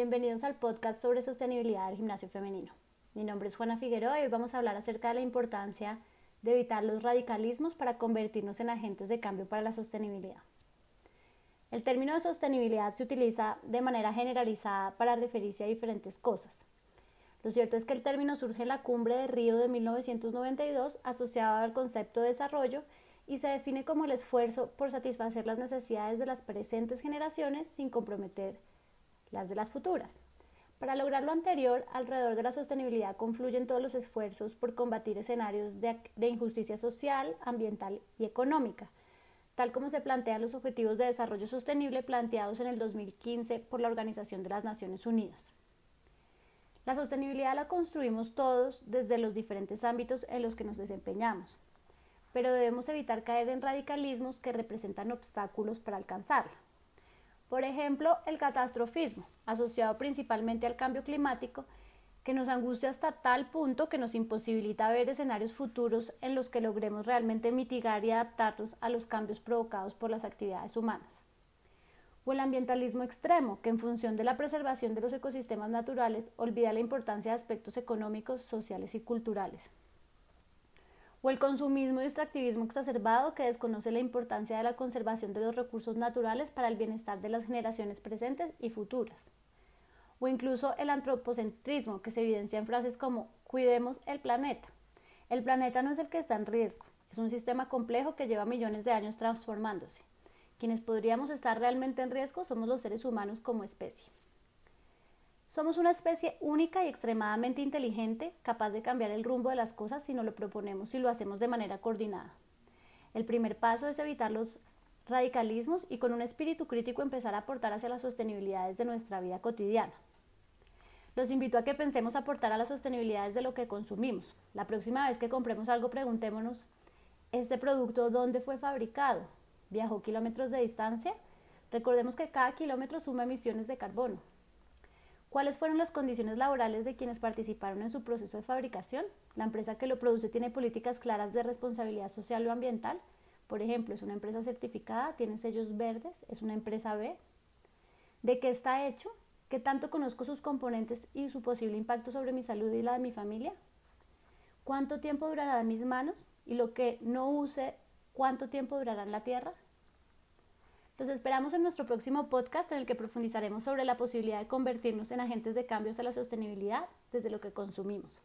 Bienvenidos al podcast sobre sostenibilidad del gimnasio femenino. Mi nombre es Juana Figueroa y hoy vamos a hablar acerca de la importancia de evitar los radicalismos para convertirnos en agentes de cambio para la sostenibilidad. El término de sostenibilidad se utiliza de manera generalizada para referirse a diferentes cosas. Lo cierto es que el término surge en la cumbre de Río de 1992 asociado al concepto de desarrollo y se define como el esfuerzo por satisfacer las necesidades de las presentes generaciones sin comprometer las de las futuras. Para lograr lo anterior, alrededor de la sostenibilidad confluyen todos los esfuerzos por combatir escenarios de, injusticia social, ambiental y económica, tal como se plantean los Objetivos de Desarrollo Sostenible planteados en el 2015 por la Organización de las Naciones Unidas. La sostenibilidad la construimos todos desde los diferentes ámbitos en los que nos desempeñamos, pero debemos evitar caer en radicalismos que representan obstáculos para alcanzarla. Por ejemplo, el catastrofismo, asociado principalmente al cambio climático, que nos angustia hasta tal punto que nos imposibilita ver escenarios futuros en los que logremos realmente mitigar y adaptarnos a los cambios provocados por las actividades humanas. O el ambientalismo extremo, que en función de la preservación de los ecosistemas naturales olvida la importancia de aspectos económicos, sociales y culturales o el consumismo y extractivismo exacerbado que desconoce la importancia de la conservación de los recursos naturales para el bienestar de las generaciones presentes y futuras, o incluso el antropocentrismo que se evidencia en frases como cuidemos el planeta. El planeta no es el que está en riesgo, es un sistema complejo que lleva millones de años transformándose. Quienes podríamos estar realmente en riesgo somos los seres humanos como especie. Somos una especie única y extremadamente inteligente, capaz de cambiar el rumbo de las cosas si nos lo proponemos y lo hacemos de manera coordinada. El primer paso es evitar los radicalismos y con un espíritu crítico empezar a aportar hacia las sostenibilidades de nuestra vida cotidiana. Los invito a que pensemos aportar a las sostenibilidades de lo que consumimos. La próxima vez que compremos algo preguntémonos, ¿este producto dónde fue fabricado? ¿Viajó kilómetros de distancia? Recordemos que cada kilómetro suma emisiones de carbono. ¿Cuáles fueron las condiciones laborales de quienes participaron en su proceso de fabricación? ¿La empresa que lo produce tiene políticas claras de responsabilidad social o ambiental? Por ejemplo, ¿es una empresa certificada? ¿Tiene sellos verdes? ¿Es una empresa B? ¿De qué está hecho? ¿Qué tanto conozco sus componentes y su posible impacto sobre mi salud y la de mi familia? ¿Cuánto tiempo durará en mis manos? ¿Y lo que no use, cuánto tiempo durará en la tierra? Los esperamos en nuestro próximo podcast en el que profundizaremos sobre la posibilidad de convertirnos en agentes de cambios a la sostenibilidad desde lo que consumimos.